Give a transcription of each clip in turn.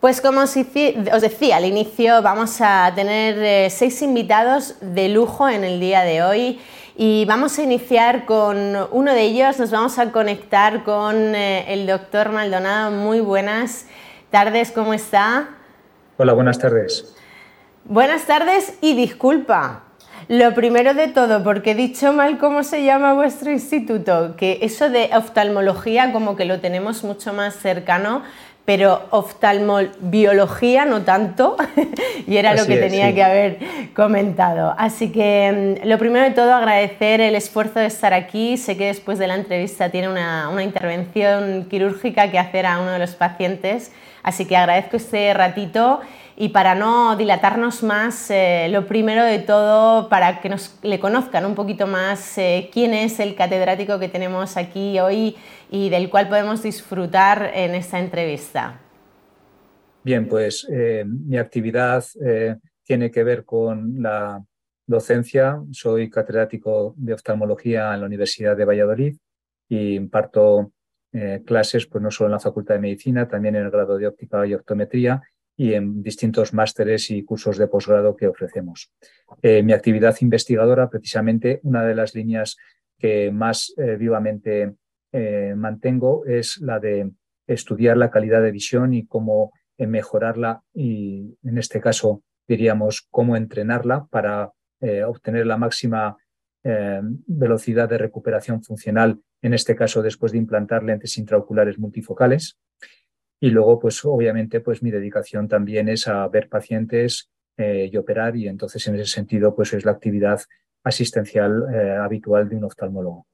Pues como os decía al inicio, vamos a tener eh, seis invitados de lujo en el día de hoy y vamos a iniciar con uno de ellos, nos vamos a conectar con eh, el doctor Maldonado. Muy buenas tardes, ¿cómo está? Hola, buenas tardes. Buenas tardes y disculpa. Lo primero de todo, porque he dicho mal cómo se llama vuestro instituto, que eso de oftalmología como que lo tenemos mucho más cercano, pero oftalmobiología no tanto, y era lo que tenía que haber comentado. Así que mm, lo primero de todo, agradecer el esfuerzo de estar aquí. Sé que después de la entrevista tiene una, una intervención quirúrgica que hacer a uno de los pacientes, así que agradezco este ratito y para no dilatarnos más, eh, lo primero de todo, para que nos le conozcan un poquito más eh, quién es el catedrático que tenemos aquí hoy y del cual podemos disfrutar en esta entrevista. Bien, pues eh, mi actividad tiene que ver con la docencia. Soy catedrático de oftalmología en la Universidad de Valladolid y imparto clases pues no solo en la Facultad de Medicina, también en el grado de óptica y optometría y en distintos másteres y cursos de posgrado que ofrecemos. Eh, mi actividad investigadora, precisamente, una de las líneas que más eh, vivamente eh, mantengo es la de estudiar la calidad de visión y cómo mejorarla y, en este caso, diríamos, cómo entrenarla para obtener la máxima velocidad de recuperación funcional, en este caso después de implantar lentes intraoculares multifocales. Y luego, pues obviamente, pues mi dedicación también es a ver pacientes eh, y operar y entonces en ese sentido, pues es la actividad asistencial eh, habitual de un oftalmólogo.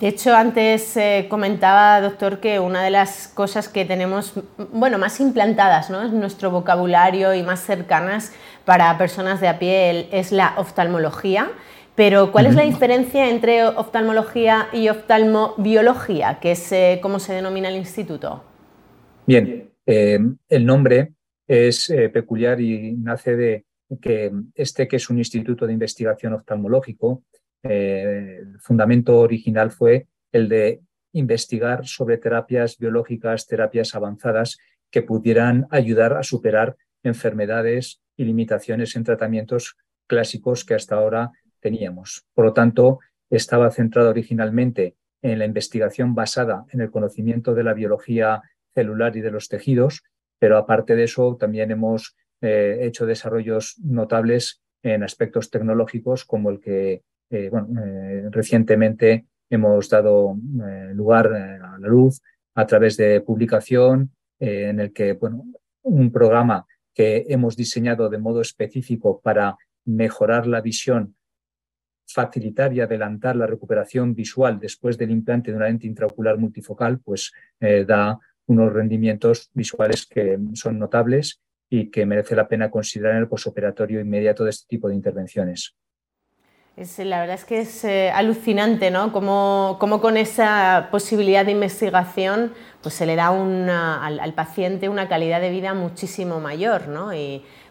De hecho, antes eh, comentaba, doctor, que una de las cosas que tenemos, bueno, más implantadas ¿no? en nuestro vocabulario y más cercanas para personas de a pie es la oftalmología. Pero, ¿cuál es la diferencia entre oftalmología y oftalmobiología, que es cómo se denomina el instituto? Bien, eh, el nombre es eh, peculiar y nace de que este que es un instituto de investigación oftalmológico, eh, el fundamento original fue el de investigar sobre terapias biológicas, terapias avanzadas que pudieran ayudar a superar enfermedades y limitaciones en tratamientos clásicos que hasta ahora teníamos. Por lo tanto, estaba centrado originalmente en la investigación basada en el conocimiento de la biología celular y de los tejidos, pero aparte de eso también hemos eh, hecho desarrollos notables en aspectos tecnológicos como el que eh, eh, recientemente hemos dado lugar a la luz a través de publicación en el que bueno, un programa que hemos diseñado de modo específico para mejorar la visión facilitar y adelantar la recuperación visual después del implante de una lente intraocular multifocal, pues da unos rendimientos visuales que son notables y que merece la pena considerar en el posoperatorio inmediato de este tipo de intervenciones. Es, la verdad es que es eh, alucinante, ¿no? Cómo, con esa posibilidad de investigación pues se le da al, paciente una calidad de vida muchísimo mayor, ¿no?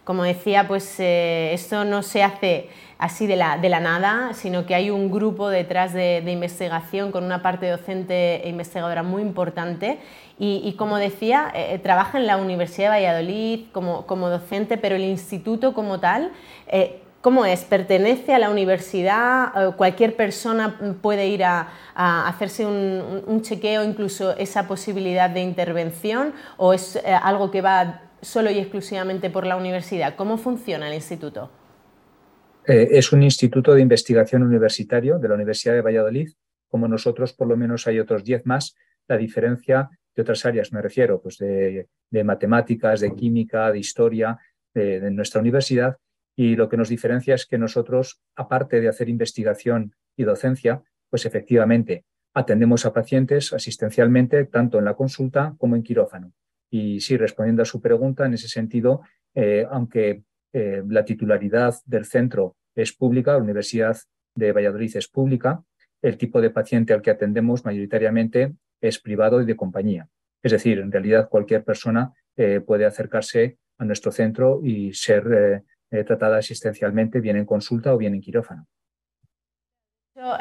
Como decía, pues eh, esto no se hace así de la, de la, nada, sino que hay un grupo detrás de, investigación con una parte docente e investigadora muy importante y, como decía, eh, eh, trabaja en la Universidad de Valladolid como, como docente, pero el instituto como tal, eh, ¿cómo es? ¿Pertenece a la universidad? ¿Cualquier persona puede ir a, hacerse un, chequeo, incluso esa posibilidad de intervención? ¿O es algo que va solo y exclusivamente por la universidad? ¿Cómo funciona el instituto? es un instituto de investigación universitario de la Universidad de Valladolid. Como nosotros, por lo menos hay otros 10 más. La diferencia de otras áreas, me refiero, pues de, matemáticas, de química, de historia, de, nuestra universidad. Y lo que nos diferencia es que nosotros, aparte de hacer investigación y docencia, pues efectivamente atendemos a pacientes asistencialmente, tanto en la consulta como en quirófano. Y sí, respondiendo a su pregunta, en ese sentido, eh, aunque eh, la titularidad del centro es pública, la Universidad de Valladolid es pública, el tipo de paciente al que atendemos mayoritariamente es privado y de compañía. Es decir, en realidad cualquier persona eh, puede acercarse a nuestro centro y ser tratada asistencialmente, bien en consulta o bien en quirófano.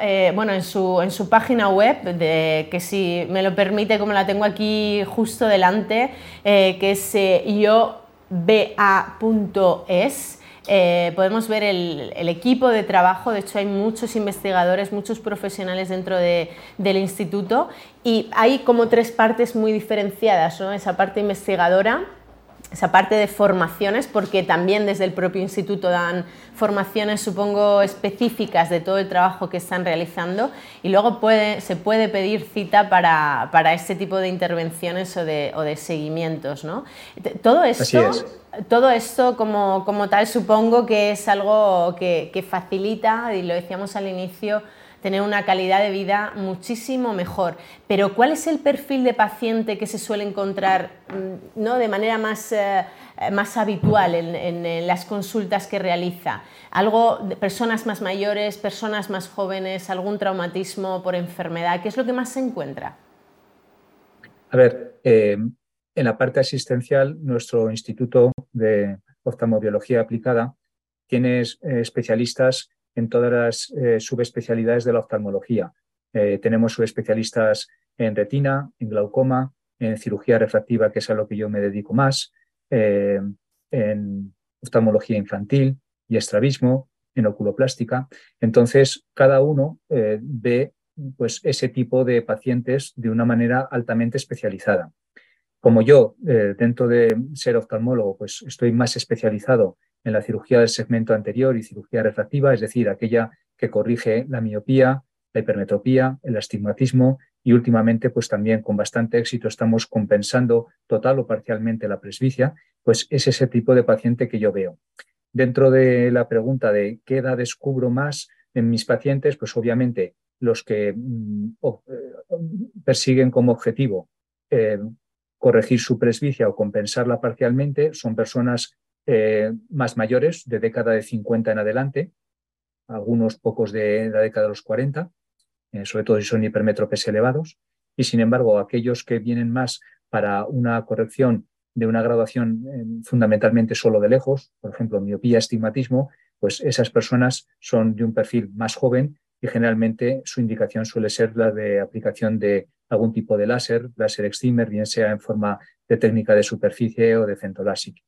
Eh, bueno, en su, en su, página web, que si me lo permite, como la tengo aquí justo delante, eh, que es eh, ioba.es, eh, podemos ver el, el, equipo de trabajo, de hecho hay muchos investigadores, muchos profesionales dentro de, del instituto y hay como tres partes muy diferenciadas, ¿no? esa parte investigadora, esa parte de formaciones, porque también desde el propio instituto dan formaciones, supongo, específicas de todo el trabajo que están realizando y luego puede, se puede pedir cita para, para este tipo de intervenciones o de, o de seguimientos. ¿no? Todo esto, todo esto como, como, tal supongo que es algo que, facilita, y lo decíamos al inicio, tener una calidad de vida muchísimo mejor. Pero ¿cuál es el perfil de paciente que se suele encontrar mm, ¿no? de manera más, eh, más habitual en, en, las consultas que realiza? ¿Algo de personas más mayores, personas más jóvenes, algún traumatismo por enfermedad? ¿Qué es lo que más se encuentra? A ver, eh, en la parte asistencial, nuestro Instituto de Oftalmobiología Aplicada tiene eh, especialistas en todas las eh, subespecialidades de la oftalmología. Eh, tenemos subespecialistas en retina, en glaucoma, en cirugía refractiva, que es a lo que yo me dedico más, en oftalmología infantil y estrabismo, en oculoplástica. Entonces, cada uno ve pues, ese tipo de pacientes de una manera altamente especializada. Como yo, eh, dentro de ser oftalmólogo, pues estoy más especializado en la cirugía del segmento anterior y cirugía refractiva, es decir, aquella que corrige la miopía, la hipermetropía, el astigmatismo y últimamente, pues también con bastante éxito estamos compensando total o parcialmente la presbicia, pues es ese tipo de paciente que yo veo. Dentro de la pregunta de qué edad descubro más en mis pacientes, pues obviamente los que mm, eh, persiguen como objetivo eh, corregir su presbicia o compensarla parcialmente son personas eh, más mayores, de década de 50 en adelante, algunos pocos de la década de los 40, eh, sobre todo si son hipermétropes elevados, y sin embargo aquellos que vienen más para una corrección de una graduación eh, fundamentalmente solo de lejos, por ejemplo, miopía, estigmatismo, pues esas personas son de un perfil más joven y generalmente su indicación suele ser la de aplicación de algún tipo de láser, láser excimer, bien sea en forma de técnica de superficie o de centolásica.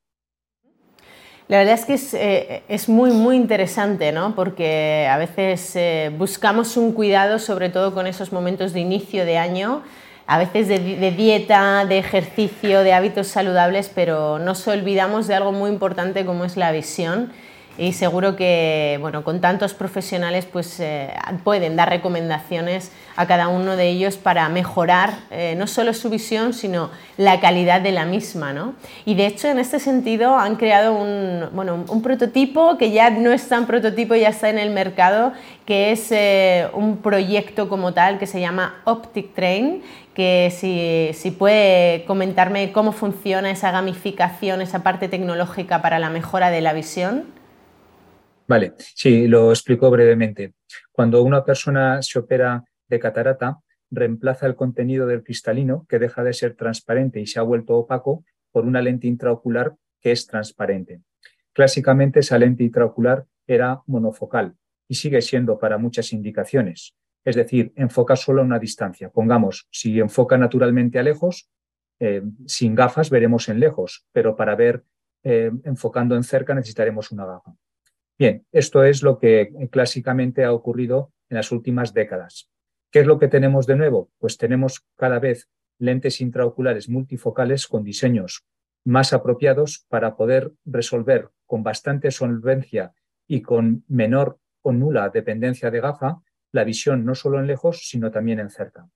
La verdad es que es, eh, es, muy, muy interesante, ¿no? porque a veces eh, buscamos un cuidado, sobre todo con esos momentos de inicio de año, a veces de, de, dieta, de ejercicio, de hábitos saludables, pero nos olvidamos de algo muy importante como es la visión y seguro que bueno, con tantos profesionales pues, eh, pueden dar recomendaciones a cada uno de ellos para mejorar eh, no solo su visión, sino la calidad de la misma. ¿no? Y de hecho, en este sentido, han creado un, bueno, un prototipo que ya no es tan prototipo, ya está en el mercado, que es eh, un proyecto como tal que se llama Optic Train, que si, si, puede comentarme cómo funciona esa gamificación, esa parte tecnológica para la mejora de la visión. Vale, sí, lo explico brevemente. Cuando una persona se opera de catarata, reemplaza el contenido del cristalino, que deja de ser transparente y se ha vuelto opaco, por una lente intraocular que es transparente. Clásicamente esa lente intraocular era monofocal y sigue siendo para muchas indicaciones. Es decir, enfoca solo a una distancia. Pongamos, si enfoca naturalmente a lejos, eh, sin gafas veremos en lejos, pero para ver eh, enfocando en cerca necesitaremos una gafa. Bien, esto es lo que clásicamente ha ocurrido en las últimas décadas. ¿Qué es lo que tenemos de nuevo? Pues tenemos cada vez lentes intraoculares multifocales con diseños más apropiados para poder resolver con bastante solvencia y con menor o nula dependencia de gafa la visión no solo en lejos, sino también en cerca.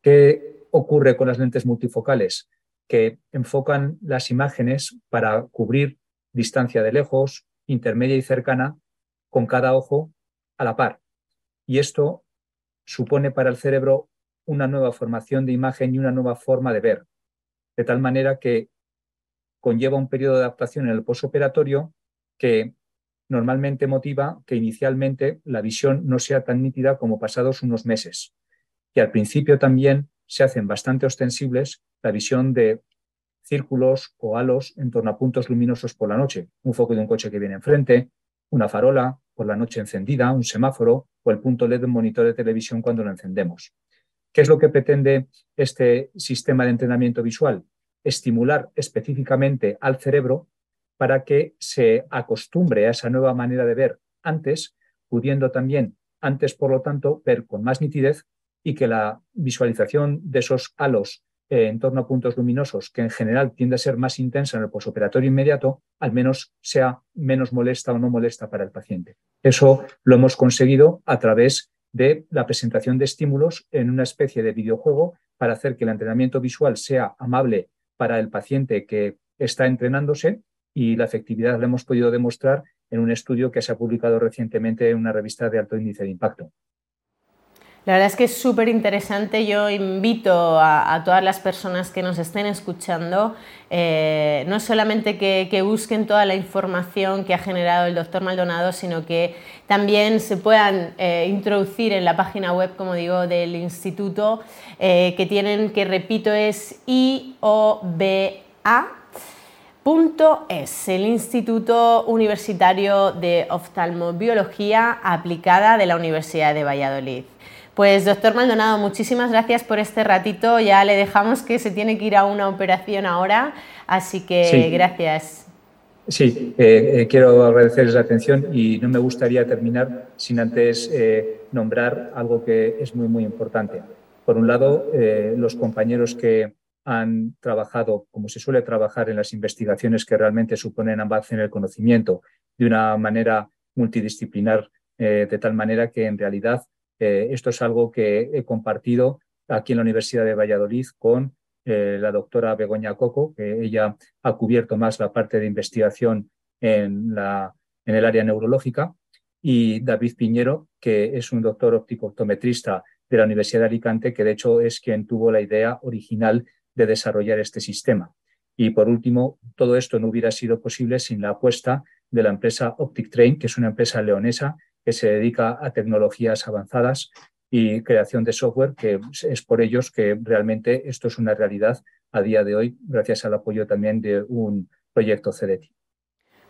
¿Qué ocurre con las lentes multifocales? Que enfocan las imágenes para cubrir distancia de lejos, intermedia y cercana con cada ojo a la par. Y esto supone para el cerebro una nueva formación de imagen y una nueva forma de ver, de tal manera que conlleva un periodo de adaptación en el posoperatorio que normalmente motiva que inicialmente la visión no sea tan nítida como pasados unos meses. Y al principio también se hacen bastante ostensibles la visión de círculos o halos en torno a puntos luminosos por la noche, un foco de un coche que viene enfrente, una farola por la noche encendida, un semáforo o el punto LED de un monitor de televisión cuando lo encendemos. ¿Qué es lo que pretende este sistema de entrenamiento visual? Estimular específicamente al cerebro para que se acostumbre a esa nueva manera de ver antes, pudiendo también antes, por lo tanto, ver con más nitidez y que la visualización de esos halos eh, en torno a puntos luminosos, que en general tiende a ser más intensa en el posoperatorio inmediato, al menos sea menos molesta o no molesta para el paciente. Eso lo hemos conseguido a través de la presentación de estímulos en una especie de videojuego para hacer que el entrenamiento visual sea amable para el paciente que está entrenándose y la efectividad la hemos podido demostrar en un estudio que se ha publicado recientemente en una revista de alto índice de impacto. La verdad es que es súper interesante. Yo invito a, todas las personas que nos estén escuchando, eh, no solamente que, busquen toda la información que ha generado el doctor Maldonado, sino que también se puedan eh, introducir en la página web, como digo, del instituto, eh, que tienen, que repito, es IOBA es el Instituto Universitario de Oftalmobiología Aplicada de la Universidad de Valladolid. Pues doctor Maldonado, muchísimas gracias por este ratito. Ya le dejamos que se tiene que ir a una operación ahora, así que gracias. Sí, eh, eh, quiero agradecerles la atención y no me gustaría terminar sin antes eh, nombrar algo que es muy, muy importante. Por un lado, los compañeros que han trabajado, como se suele trabajar en las investigaciones que realmente suponen avance en el conocimiento, de una manera multidisciplinar, de tal manera que en realidad eh, esto es algo que he compartido aquí en la Universidad de Valladolid con eh, la doctora Begoña Coco, que ella ha cubierto más la parte de investigación en, la, en el área neurológica, y David Piñero, que es un doctor óptico optometrista de la Universidad de Alicante, que de hecho es quien tuvo la idea original de desarrollar este sistema. Y por último, todo esto no hubiera sido posible sin la apuesta de la empresa Optic Train, que es una empresa leonesa que se dedica a tecnologías avanzadas y creación de software, que es por ellos que realmente esto es una realidad a día de hoy, gracias al apoyo también de un proyecto CDT.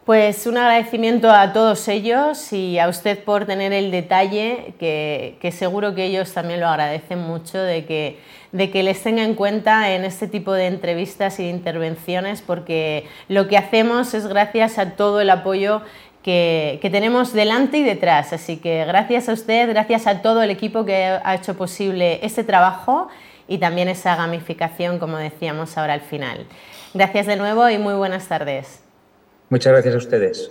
Pues un agradecimiento a todos ellos y a usted por tener el detalle, que, seguro que ellos también lo agradecen mucho, de que, de que les tenga en cuenta en este tipo de entrevistas de intervenciones, porque lo que hacemos es gracias a todo el apoyo que, tenemos delante y detrás. Así que gracias a usted, gracias a todo el equipo que ha hecho posible este trabajo y también esa gamificación, como decíamos ahora al final. Gracias de nuevo y muy buenas tardes. Muchas gracias a ustedes.